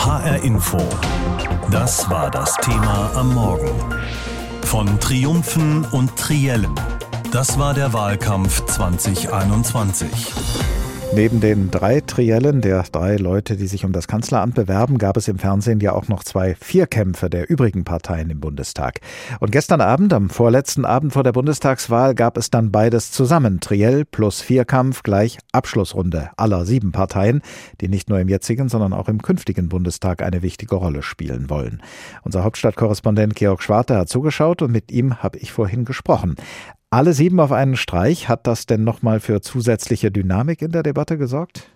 HR Info. Das war das Thema am Morgen. Von Triumphen und Triellen. Das war der Wahlkampf 2021. Neben den drei Triellen der drei Leute, die sich um das Kanzleramt bewerben, gab es im Fernsehen ja auch noch zwei Vierkämpfe der übrigen Parteien im Bundestag. Und gestern Abend, am vorletzten Abend vor der Bundestagswahl, gab es dann beides zusammen. Triell plus Vierkampf gleich Abschlussrunde aller sieben Parteien, die nicht nur im jetzigen, sondern auch im künftigen Bundestag eine wichtige Rolle spielen wollen. Unser Hauptstadtkorrespondent Georg Schwarte hat zugeschaut und mit ihm habe ich vorhin gesprochen. Alle sieben auf einen Streich. Hat das denn nochmal für zusätzliche Dynamik in der Debatte gesorgt?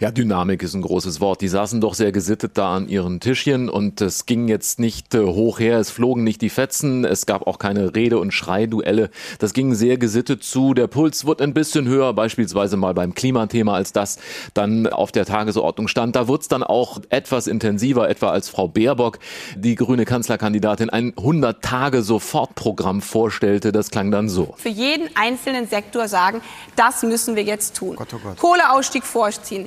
Ja, Dynamik ist ein großes Wort. Die saßen doch sehr gesittet da an ihren Tischchen und es ging jetzt nicht äh, hoch her, es flogen nicht die Fetzen, es gab auch keine Rede- und Schreiduelle. Das ging sehr gesittet zu. Der Puls wurde ein bisschen höher, beispielsweise mal beim Klimathema, als das dann auf der Tagesordnung stand. Da wurde es dann auch etwas intensiver, etwa als Frau Baerbock, die grüne Kanzlerkandidatin, ein 100-Tage-Sofortprogramm vorstellte. Das klang dann so. Für jeden einzelnen Sektor sagen, das müssen wir jetzt tun. Gott, oh Gott. Kohleausstieg vorziehen,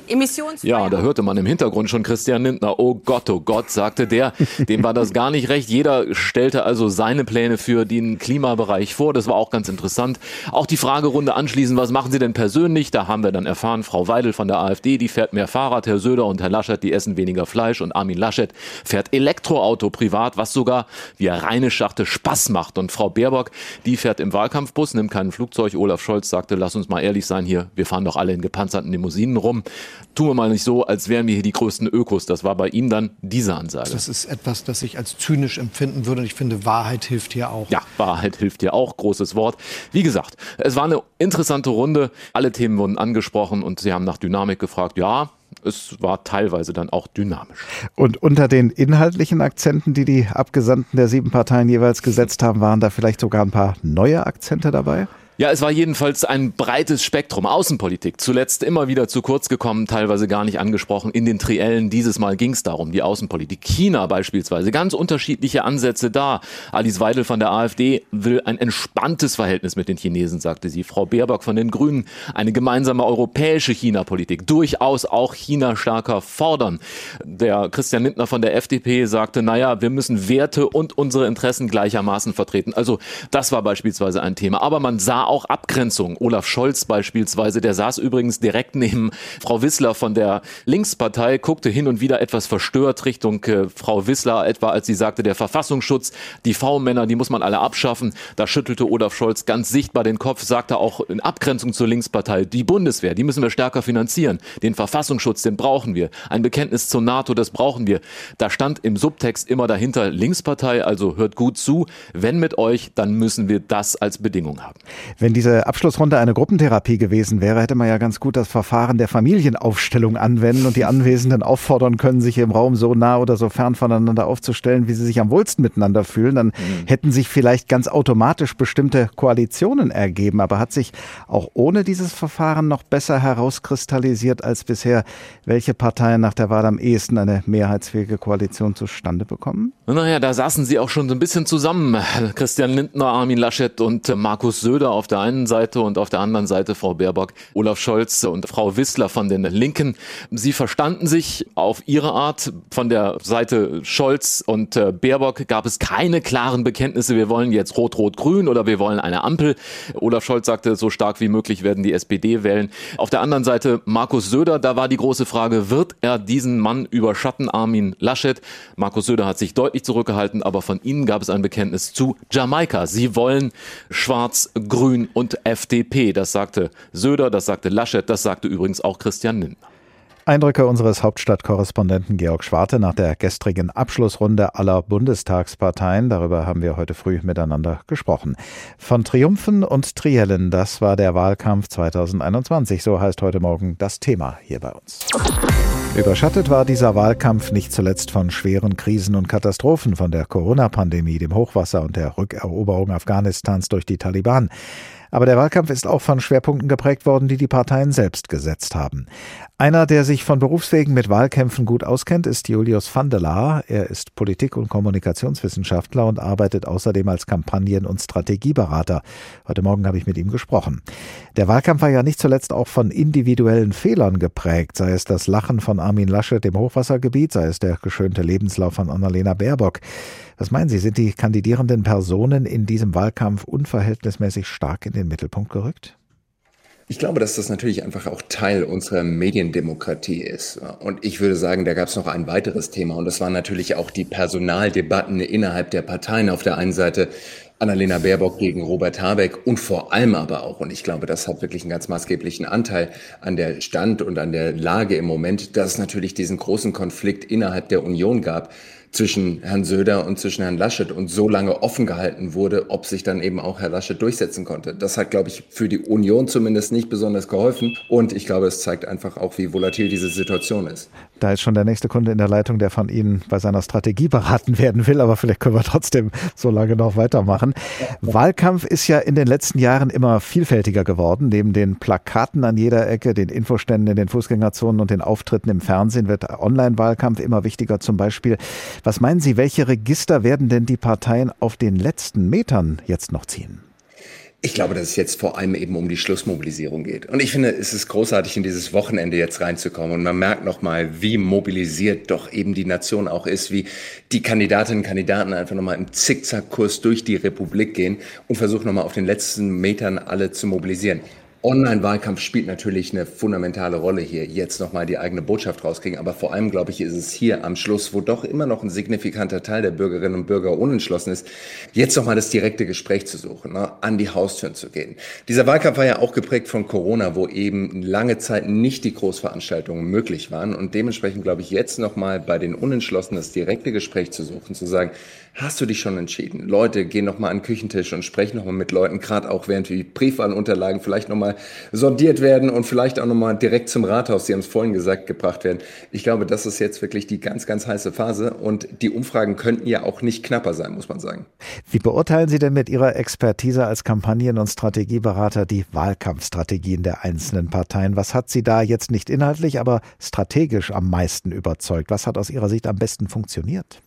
ja, da hörte man im Hintergrund schon Christian Lindner. Oh Gott, oh Gott, sagte der. Dem war das gar nicht recht. Jeder stellte also seine Pläne für den Klimabereich vor. Das war auch ganz interessant. Auch die Fragerunde anschließend, was machen Sie denn persönlich? Da haben wir dann erfahren, Frau Weidel von der AfD, die fährt mehr Fahrrad, Herr Söder und Herr Laschet, die essen weniger Fleisch und Armin Laschet fährt Elektroauto privat, was sogar, wie er reine schachte, Spaß macht. Und Frau Baerbock, die fährt im Wahlkampfbus, nimmt kein Flugzeug. Olaf Scholz sagte, lass uns mal ehrlich sein hier, wir fahren doch alle in gepanzerten Limousinen rum tun wir mal nicht so, als wären wir hier die größten Ökos. Das war bei ihm dann diese Ansage. Das ist etwas, das ich als zynisch empfinden würde. Und ich finde, Wahrheit hilft hier auch. Ja, Wahrheit hilft hier auch. Großes Wort. Wie gesagt, es war eine interessante Runde. Alle Themen wurden angesprochen und Sie haben nach Dynamik gefragt. Ja, es war teilweise dann auch dynamisch. Und unter den inhaltlichen Akzenten, die die Abgesandten der sieben Parteien jeweils gesetzt haben, waren da vielleicht sogar ein paar neue Akzente dabei? Ja, es war jedenfalls ein breites Spektrum. Außenpolitik, zuletzt immer wieder zu kurz gekommen, teilweise gar nicht angesprochen. In den Triellen dieses Mal ging es darum, die Außenpolitik. China beispielsweise, ganz unterschiedliche Ansätze da. Alice Weidel von der AfD will ein entspanntes Verhältnis mit den Chinesen, sagte sie. Frau Baerbock von den Grünen, eine gemeinsame europäische China-Politik. Durchaus auch China stärker fordern. Der Christian Lindner von der FDP sagte, naja, wir müssen Werte und unsere Interessen gleichermaßen vertreten. Also das war beispielsweise ein Thema. Aber man sah auch Abgrenzung. Olaf Scholz beispielsweise, der saß übrigens direkt neben Frau Wissler von der Linkspartei, guckte hin und wieder etwas verstört Richtung äh, Frau Wissler, etwa als sie sagte, der Verfassungsschutz, die V-Männer, die muss man alle abschaffen. Da schüttelte Olaf Scholz ganz sichtbar den Kopf, sagte auch in Abgrenzung zur Linkspartei, die Bundeswehr, die müssen wir stärker finanzieren. Den Verfassungsschutz, den brauchen wir. Ein Bekenntnis zur NATO, das brauchen wir. Da stand im Subtext immer dahinter Linkspartei, also hört gut zu. Wenn mit euch, dann müssen wir das als Bedingung haben. Wenn diese Abschlussrunde eine Gruppentherapie gewesen wäre, hätte man ja ganz gut das Verfahren der Familienaufstellung anwenden und die Anwesenden auffordern können, sich im Raum so nah oder so fern voneinander aufzustellen, wie sie sich am wohlsten miteinander fühlen. Dann mhm. hätten sich vielleicht ganz automatisch bestimmte Koalitionen ergeben. Aber hat sich auch ohne dieses Verfahren noch besser herauskristallisiert als bisher, welche Parteien nach der Wahl am ehesten eine mehrheitsfähige Koalition zustande bekommen? Naja, da saßen sie auch schon so ein bisschen zusammen. Christian Lindner, Armin Laschet und Markus Söder auf der einen Seite und auf der anderen Seite Frau Baerbock, Olaf Scholz und Frau Wissler von den Linken. Sie verstanden sich auf ihre Art. Von der Seite Scholz und äh, Baerbock gab es keine klaren Bekenntnisse, wir wollen jetzt Rot-Rot-Grün oder wir wollen eine Ampel. Olaf Scholz sagte, so stark wie möglich werden die SPD wählen. Auf der anderen Seite Markus Söder, da war die große Frage, wird er diesen Mann überschatten, Armin Laschet? Markus Söder hat sich deutlich zurückgehalten, aber von ihnen gab es ein Bekenntnis zu Jamaika. Sie wollen schwarz-grün Grün und FDP. Das sagte Söder, das sagte Laschet, das sagte übrigens auch Christian Lindner. Eindrücke unseres Hauptstadtkorrespondenten Georg Schwarte nach der gestrigen Abschlussrunde aller Bundestagsparteien. Darüber haben wir heute früh miteinander gesprochen. Von Triumphen und Triellen, das war der Wahlkampf 2021. So heißt heute Morgen das Thema hier bei uns. Überschattet war dieser Wahlkampf nicht zuletzt von schweren Krisen und Katastrophen, von der Corona-Pandemie, dem Hochwasser und der Rückeroberung Afghanistans durch die Taliban. Aber der Wahlkampf ist auch von Schwerpunkten geprägt worden, die die Parteien selbst gesetzt haben. Einer, der sich von Berufswegen mit Wahlkämpfen gut auskennt, ist Julius van der Laar. Er ist Politik- und Kommunikationswissenschaftler und arbeitet außerdem als Kampagnen- und Strategieberater. Heute Morgen habe ich mit ihm gesprochen. Der Wahlkampf war ja nicht zuletzt auch von individuellen Fehlern geprägt, sei es das Lachen von Armin Laschet im Hochwassergebiet, sei es der geschönte Lebenslauf von Annalena Baerbock. Was meinen Sie, sind die kandidierenden Personen in diesem Wahlkampf unverhältnismäßig stark in den Mittelpunkt gerückt? Ich glaube, dass das natürlich einfach auch Teil unserer Mediendemokratie ist. Und ich würde sagen, da gab es noch ein weiteres Thema. Und das waren natürlich auch die Personaldebatten innerhalb der Parteien. Auf der einen Seite Annalena Baerbock gegen Robert Habeck und vor allem aber auch, und ich glaube, das hat wirklich einen ganz maßgeblichen Anteil an der Stand und an der Lage im Moment, dass es natürlich diesen großen Konflikt innerhalb der Union gab zwischen Herrn Söder und zwischen Herrn Laschet und so lange offen gehalten wurde, ob sich dann eben auch Herr Laschet durchsetzen konnte. Das hat, glaube ich, für die Union zumindest nicht besonders geholfen. Und ich glaube, es zeigt einfach auch, wie volatil diese Situation ist. Da ist schon der nächste Kunde in der Leitung, der von Ihnen bei seiner Strategie beraten werden will, aber vielleicht können wir trotzdem so lange noch weitermachen. Wahlkampf ist ja in den letzten Jahren immer vielfältiger geworden. Neben den Plakaten an jeder Ecke, den Infoständen in den Fußgängerzonen und den Auftritten im Fernsehen wird Online-Wahlkampf immer wichtiger. Zum Beispiel was meinen Sie, welche Register werden denn die Parteien auf den letzten Metern jetzt noch ziehen? Ich glaube, dass es jetzt vor allem eben um die Schlussmobilisierung geht. Und ich finde, es ist großartig, in dieses Wochenende jetzt reinzukommen. Und man merkt nochmal, wie mobilisiert doch eben die Nation auch ist, wie die Kandidatinnen und Kandidaten einfach nochmal im Zickzackkurs durch die Republik gehen und versuchen nochmal auf den letzten Metern alle zu mobilisieren. Online-Wahlkampf spielt natürlich eine fundamentale Rolle hier, jetzt nochmal die eigene Botschaft rauskriegen. Aber vor allem, glaube ich, ist es hier am Schluss, wo doch immer noch ein signifikanter Teil der Bürgerinnen und Bürger unentschlossen ist, jetzt nochmal das direkte Gespräch zu suchen, ne, an die Haustüren zu gehen. Dieser Wahlkampf war ja auch geprägt von Corona, wo eben lange Zeit nicht die Großveranstaltungen möglich waren. Und dementsprechend, glaube ich, jetzt nochmal bei den Unentschlossenen das direkte Gespräch zu suchen, zu sagen, hast du dich schon entschieden? Leute, gehen nochmal an den Küchentisch und sprechen nochmal mit Leuten, gerade auch während die Briefwahlunterlagen vielleicht nochmal sortiert werden und vielleicht auch nochmal direkt zum Rathaus, Sie haben es vorhin gesagt, gebracht werden. Ich glaube, das ist jetzt wirklich die ganz, ganz heiße Phase und die Umfragen könnten ja auch nicht knapper sein, muss man sagen. Wie beurteilen Sie denn mit Ihrer Expertise als Kampagnen- und Strategieberater die Wahlkampfstrategien der einzelnen Parteien? Was hat Sie da jetzt nicht inhaltlich, aber strategisch am meisten überzeugt? Was hat aus Ihrer Sicht am besten funktioniert?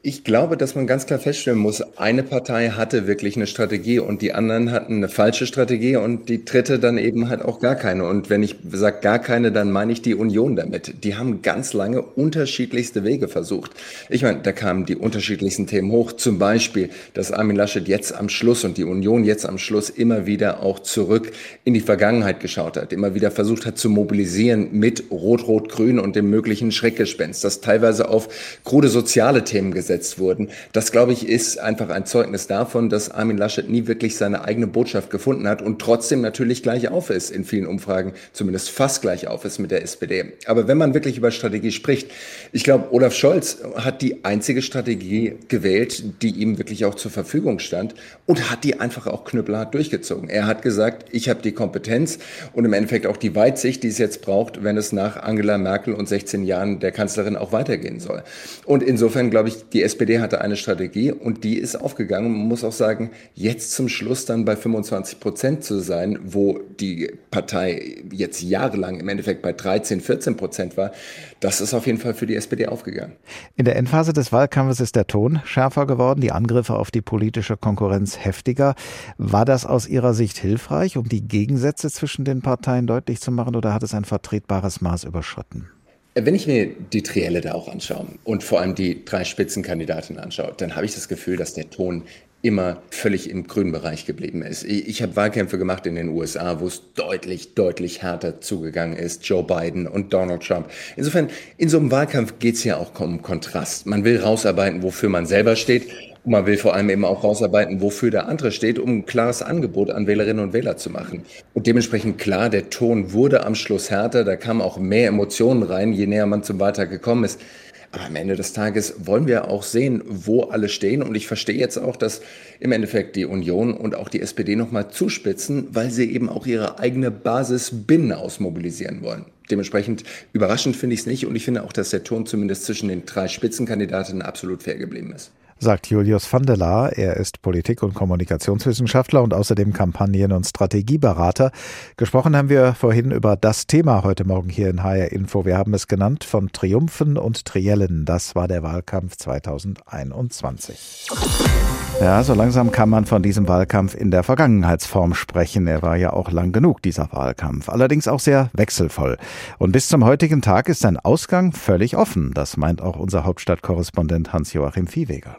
Ich glaube, dass man ganz klar feststellen muss, eine Partei hatte wirklich eine Strategie und die anderen hatten eine falsche Strategie und die dritte dann eben halt auch gar keine. Und wenn ich sage gar keine, dann meine ich die Union damit. Die haben ganz lange unterschiedlichste Wege versucht. Ich meine, da kamen die unterschiedlichsten Themen hoch. Zum Beispiel, dass Armin Laschet jetzt am Schluss und die Union jetzt am Schluss immer wieder auch zurück in die Vergangenheit geschaut hat, immer wieder versucht hat zu mobilisieren mit Rot-Rot-Grün und dem möglichen Schreckgespenst, das teilweise auf krude soziale Themen gesetzt wurden. Das, glaube ich, ist einfach ein Zeugnis davon, dass Armin Laschet nie wirklich seine eigene Botschaft gefunden hat und trotzdem natürlich gleich auf ist in vielen Umfragen, zumindest fast gleich auf ist mit der SPD. Aber wenn man wirklich über Strategie spricht, ich glaube, Olaf Scholz hat die einzige Strategie gewählt, die ihm wirklich auch zur Verfügung stand und hat die einfach auch knüppelhart durchgezogen. Er hat gesagt, ich habe die Kompetenz und im Endeffekt auch die Weitsicht, die es jetzt braucht, wenn es nach Angela Merkel und 16 Jahren der Kanzlerin auch weitergehen soll. Und insofern glaube ich, die SPD hatte eine Strategie und die ist aufgegangen. Man muss auch sagen, jetzt zum Schluss dann bei 25 Prozent zu sein, wo die Partei jetzt jahrelang im Endeffekt bei 13, 14 Prozent war, das ist auf jeden Fall für die SPD aufgegangen. In der Endphase des Wahlkampfes ist der Ton schärfer geworden, die Angriffe auf die politische Konkurrenz heftiger. War das aus Ihrer Sicht hilfreich, um die Gegensätze zwischen den Parteien deutlich zu machen, oder hat es ein vertretbares Maß überschritten? Wenn ich mir die Trielle da auch anschaue und vor allem die drei Spitzenkandidatinnen anschaue, dann habe ich das Gefühl, dass der Ton immer völlig im grünen Bereich geblieben ist. Ich habe Wahlkämpfe gemacht in den USA, wo es deutlich, deutlich härter zugegangen ist. Joe Biden und Donald Trump. Insofern, in so einem Wahlkampf geht es ja auch um Kontrast. Man will rausarbeiten, wofür man selber steht man will vor allem eben auch rausarbeiten, wofür der andere steht, um ein klares Angebot an Wählerinnen und Wähler zu machen. Und dementsprechend klar, der Ton wurde am Schluss härter, da kamen auch mehr Emotionen rein, je näher man zum Wahltag gekommen ist. Aber am Ende des Tages wollen wir auch sehen, wo alle stehen. Und ich verstehe jetzt auch, dass im Endeffekt die Union und auch die SPD nochmal zuspitzen, weil sie eben auch ihre eigene Basis binnen ausmobilisieren wollen. Dementsprechend überraschend finde ich es nicht. Und ich finde auch, dass der Ton zumindest zwischen den drei Spitzenkandidatinnen absolut fair geblieben ist. Sagt Julius van. Er ist Politik- und Kommunikationswissenschaftler und außerdem Kampagnen- und Strategieberater. Gesprochen haben wir vorhin über das Thema heute Morgen hier in HR Info. Wir haben es genannt von Triumphen und Triellen. Das war der Wahlkampf 2021. Ja, so langsam kann man von diesem Wahlkampf in der Vergangenheitsform sprechen. Er war ja auch lang genug, dieser Wahlkampf. Allerdings auch sehr wechselvoll. Und bis zum heutigen Tag ist sein Ausgang völlig offen. Das meint auch unser Hauptstadtkorrespondent Hans-Joachim Viehweger.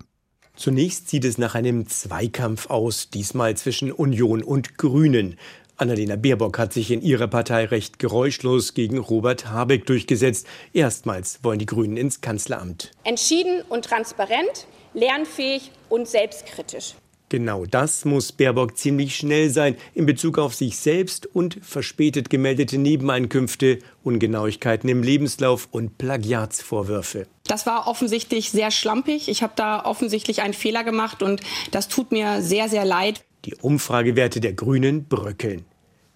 Zunächst sieht es nach einem Zweikampf aus, diesmal zwischen Union und Grünen. Annalena Baerbock hat sich in ihrer Partei recht geräuschlos gegen Robert Habeck durchgesetzt. Erstmals wollen die Grünen ins Kanzleramt. Entschieden und transparent, lernfähig und selbstkritisch. Genau das muss Baerbock ziemlich schnell sein in Bezug auf sich selbst und verspätet gemeldete Nebeneinkünfte, Ungenauigkeiten im Lebenslauf und Plagiatsvorwürfe. Das war offensichtlich sehr schlampig. Ich habe da offensichtlich einen Fehler gemacht und das tut mir sehr, sehr leid. Die Umfragewerte der Grünen bröckeln.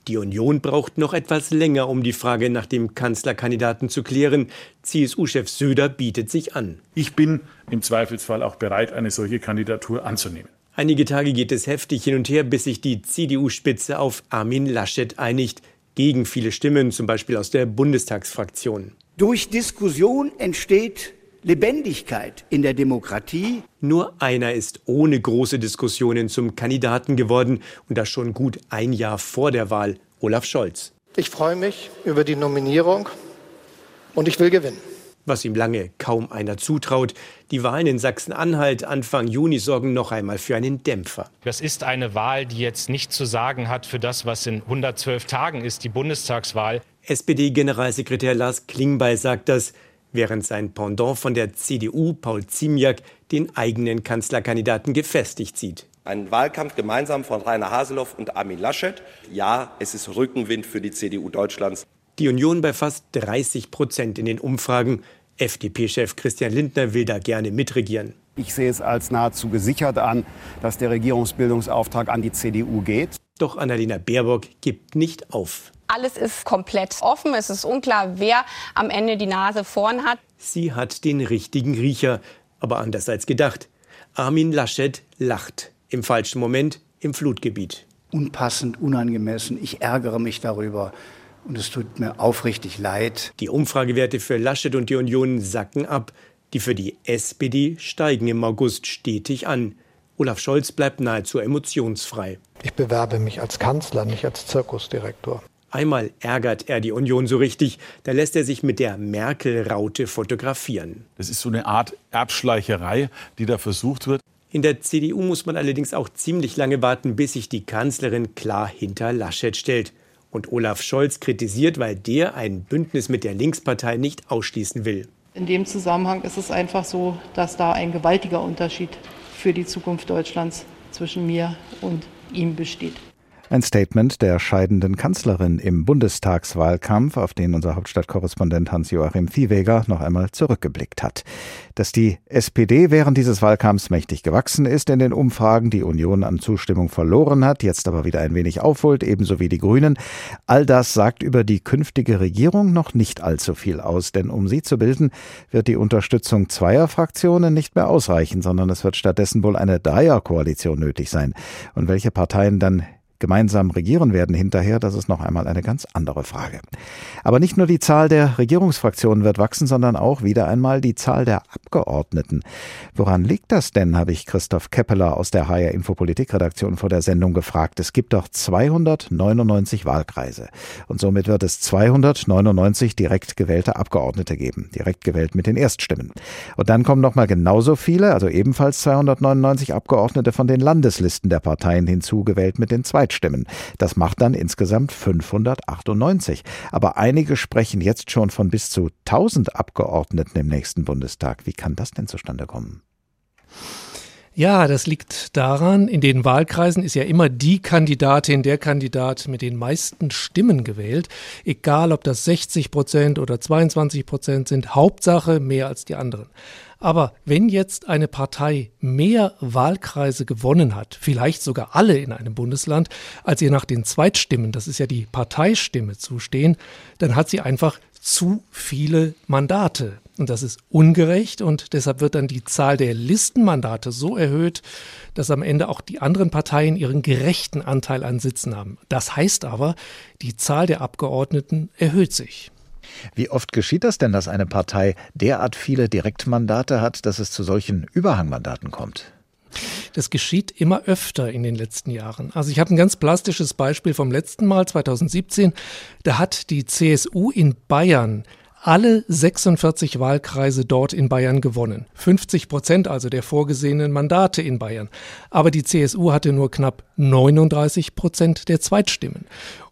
Die Union braucht noch etwas länger, um die Frage nach dem Kanzlerkandidaten zu klären. CSU-Chef Söder bietet sich an. Ich bin im Zweifelsfall auch bereit, eine solche Kandidatur anzunehmen. Einige Tage geht es heftig hin und her, bis sich die CDU-Spitze auf Armin Laschet einigt, gegen viele Stimmen, zum Beispiel aus der Bundestagsfraktion. Durch Diskussion entsteht Lebendigkeit in der Demokratie. Nur einer ist ohne große Diskussionen zum Kandidaten geworden und das schon gut ein Jahr vor der Wahl, Olaf Scholz. Ich freue mich über die Nominierung und ich will gewinnen was ihm lange kaum einer zutraut. Die Wahlen in Sachsen-Anhalt Anfang Juni sorgen noch einmal für einen Dämpfer. Das ist eine Wahl, die jetzt nichts zu sagen hat für das, was in 112 Tagen ist, die Bundestagswahl. SPD-Generalsekretär Lars Klingbeil sagt das, während sein Pendant von der CDU, Paul Ziemiak, den eigenen Kanzlerkandidaten gefestigt sieht. Ein Wahlkampf gemeinsam von Rainer Haseloff und Armin Laschet. Ja, es ist Rückenwind für die CDU Deutschlands. Die Union bei fast 30 Prozent in den Umfragen. FDP-Chef Christian Lindner will da gerne mitregieren. Ich sehe es als nahezu gesichert an, dass der Regierungsbildungsauftrag an die CDU geht. Doch Annalena Baerbock gibt nicht auf. Alles ist komplett offen. Es ist unklar, wer am Ende die Nase vorn hat. Sie hat den richtigen Riecher, aber anders als gedacht. Armin Laschet lacht. Im falschen Moment im Flutgebiet. Unpassend, unangemessen. Ich ärgere mich darüber. Und es tut mir aufrichtig leid. Die Umfragewerte für Laschet und die Union sacken ab. Die für die SPD steigen im August stetig an. Olaf Scholz bleibt nahezu emotionsfrei. Ich bewerbe mich als Kanzler, nicht als Zirkusdirektor. Einmal ärgert er die Union so richtig, da lässt er sich mit der Merkel-Raute fotografieren. Das ist so eine Art Erbschleicherei, die da versucht wird. In der CDU muss man allerdings auch ziemlich lange warten, bis sich die Kanzlerin klar hinter Laschet stellt und Olaf Scholz kritisiert, weil der ein Bündnis mit der Linkspartei nicht ausschließen will. In dem Zusammenhang ist es einfach so, dass da ein gewaltiger Unterschied für die Zukunft Deutschlands zwischen mir und ihm besteht. Ein Statement der scheidenden Kanzlerin im Bundestagswahlkampf, auf den unser Hauptstadtkorrespondent Hans-Joachim Viehweger noch einmal zurückgeblickt hat. Dass die SPD während dieses Wahlkampfs mächtig gewachsen ist in den Umfragen, die Union an Zustimmung verloren hat, jetzt aber wieder ein wenig aufholt, ebenso wie die Grünen, all das sagt über die künftige Regierung noch nicht allzu viel aus, denn um sie zu bilden, wird die Unterstützung zweier Fraktionen nicht mehr ausreichen, sondern es wird stattdessen wohl eine Dreierkoalition nötig sein. Und welche Parteien dann gemeinsam regieren werden hinterher, das ist noch einmal eine ganz andere Frage. Aber nicht nur die Zahl der Regierungsfraktionen wird wachsen, sondern auch wieder einmal die Zahl der Abgeordneten. Woran liegt das denn, habe ich Christoph Keppeler aus der HR Infopolitik-Redaktion vor der Sendung gefragt. Es gibt doch 299 Wahlkreise und somit wird es 299 direkt gewählte Abgeordnete geben, direkt gewählt mit den Erststimmen. Und dann kommen noch mal genauso viele, also ebenfalls 299 Abgeordnete von den Landeslisten der Parteien hinzu, gewählt mit den Zweitstimmen. Zweitstimmen. Das macht dann insgesamt 598. Aber einige sprechen jetzt schon von bis zu 1000 Abgeordneten im nächsten Bundestag. Wie kann das denn zustande kommen? Ja, das liegt daran, in den Wahlkreisen ist ja immer die Kandidatin, der Kandidat mit den meisten Stimmen gewählt. Egal, ob das 60 Prozent oder 22 Prozent sind, Hauptsache mehr als die anderen. Aber wenn jetzt eine Partei mehr Wahlkreise gewonnen hat, vielleicht sogar alle in einem Bundesland, als ihr nach den Zweitstimmen, das ist ja die Parteistimme, zustehen, dann hat sie einfach zu viele Mandate. Und das ist ungerecht und deshalb wird dann die Zahl der Listenmandate so erhöht, dass am Ende auch die anderen Parteien ihren gerechten Anteil an Sitzen haben. Das heißt aber, die Zahl der Abgeordneten erhöht sich. Wie oft geschieht das denn, dass eine Partei derart viele Direktmandate hat, dass es zu solchen Überhangmandaten kommt? Das geschieht immer öfter in den letzten Jahren. Also ich habe ein ganz plastisches Beispiel vom letzten Mal, 2017. Da hat die CSU in Bayern alle 46 Wahlkreise dort in Bayern gewonnen. 50 Prozent also der vorgesehenen Mandate in Bayern. Aber die CSU hatte nur knapp 39 Prozent der Zweitstimmen.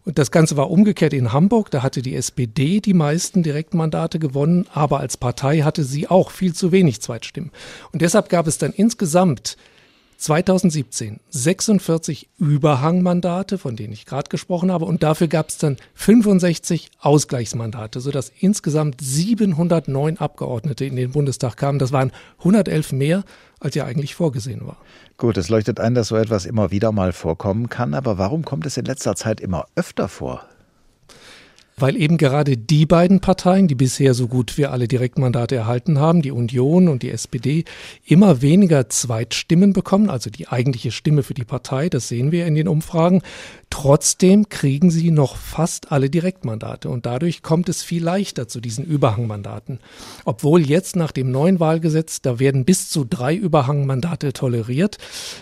Und das Ganze war umgekehrt in Hamburg. Da hatte die SPD die meisten Direktmandate gewonnen, aber als Partei hatte sie auch viel zu wenig Zweitstimmen. Und deshalb gab es dann insgesamt 2017 46 Überhangmandate, von denen ich gerade gesprochen habe, und dafür gab es dann 65 Ausgleichsmandate, sodass insgesamt 709 Abgeordnete in den Bundestag kamen. Das waren 111 mehr, als ja eigentlich vorgesehen war. Gut, es leuchtet ein, dass so etwas immer wieder mal vorkommen kann, aber warum kommt es in letzter Zeit immer öfter vor? Weil eben gerade die beiden Parteien, die bisher so gut wie alle Direktmandate erhalten haben, die Union und die SPD, immer weniger Zweitstimmen bekommen, also die eigentliche Stimme für die Partei, das sehen wir in den Umfragen. Trotzdem kriegen sie noch fast alle Direktmandate und dadurch kommt es viel leichter zu diesen Überhangmandaten. Obwohl jetzt nach dem neuen Wahlgesetz, da werden bis zu drei Überhangmandate toleriert,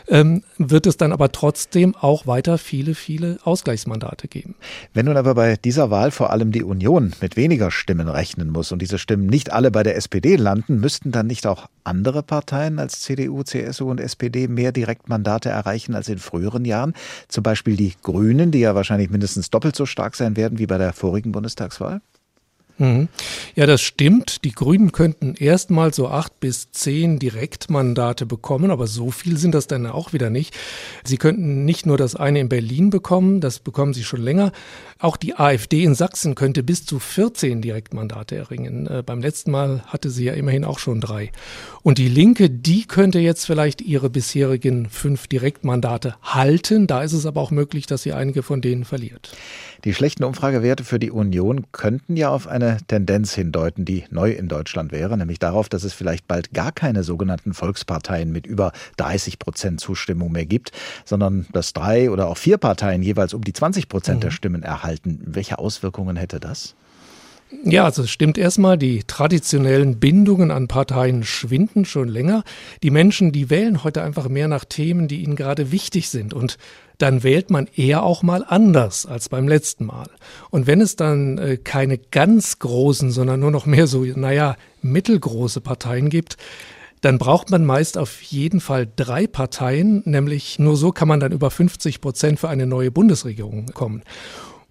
ähm, wird es dann aber trotzdem auch weiter viele, viele Ausgleichsmandate geben. Wenn nun aber bei dieser Wahl vor allem die Union mit weniger Stimmen rechnen muss und diese Stimmen nicht alle bei der SPD landen, müssten dann nicht auch andere Parteien als CDU, CSU und SPD mehr Direktmandate erreichen als in früheren Jahren? Zum Beispiel die Grünen, die ja wahrscheinlich mindestens doppelt so stark sein werden wie bei der vorigen Bundestagswahl? Mhm. Ja, das stimmt. Die Grünen könnten erstmal so acht bis zehn Direktmandate bekommen, aber so viel sind das dann auch wieder nicht. Sie könnten nicht nur das eine in Berlin bekommen, das bekommen sie schon länger. Auch die AfD in Sachsen könnte bis zu 14 Direktmandate erringen. Äh, beim letzten Mal hatte sie ja immerhin auch schon drei. Und die Linke, die könnte jetzt vielleicht ihre bisherigen fünf Direktmandate halten. Da ist es aber auch möglich, dass sie einige von denen verliert. Die schlechten Umfragewerte für die Union könnten ja auf eine Tendenz hindeuten, die neu in Deutschland wäre, nämlich darauf, dass es vielleicht bald gar keine sogenannten Volksparteien mit über 30 Prozent Zustimmung mehr gibt, sondern dass drei oder auch vier Parteien jeweils um die 20 Prozent mhm. der Stimmen erhalten. Welche Auswirkungen hätte das? Ja, also es stimmt erstmal, die traditionellen Bindungen an Parteien schwinden schon länger. Die Menschen, die wählen heute einfach mehr nach Themen, die ihnen gerade wichtig sind. Und dann wählt man eher auch mal anders als beim letzten Mal. Und wenn es dann äh, keine ganz großen, sondern nur noch mehr so, naja, mittelgroße Parteien gibt, dann braucht man meist auf jeden Fall drei Parteien, nämlich nur so kann man dann über 50 Prozent für eine neue Bundesregierung kommen.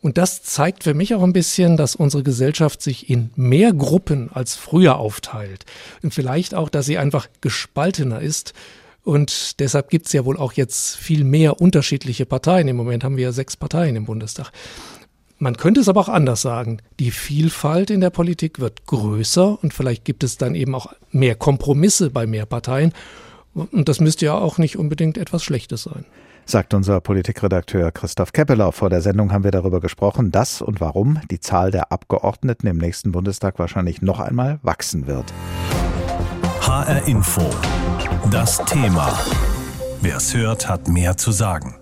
Und das zeigt für mich auch ein bisschen, dass unsere Gesellschaft sich in mehr Gruppen als früher aufteilt. Und vielleicht auch, dass sie einfach gespaltener ist. Und deshalb gibt es ja wohl auch jetzt viel mehr unterschiedliche Parteien. Im Moment haben wir ja sechs Parteien im Bundestag. Man könnte es aber auch anders sagen. Die Vielfalt in der Politik wird größer und vielleicht gibt es dann eben auch mehr Kompromisse bei mehr Parteien. Und das müsste ja auch nicht unbedingt etwas Schlechtes sein sagt unser Politikredakteur Christoph Keppeler. Vor der Sendung haben wir darüber gesprochen, dass und warum die Zahl der Abgeordneten im nächsten Bundestag wahrscheinlich noch einmal wachsen wird. HR Info. Das Thema. Wer es hört, hat mehr zu sagen.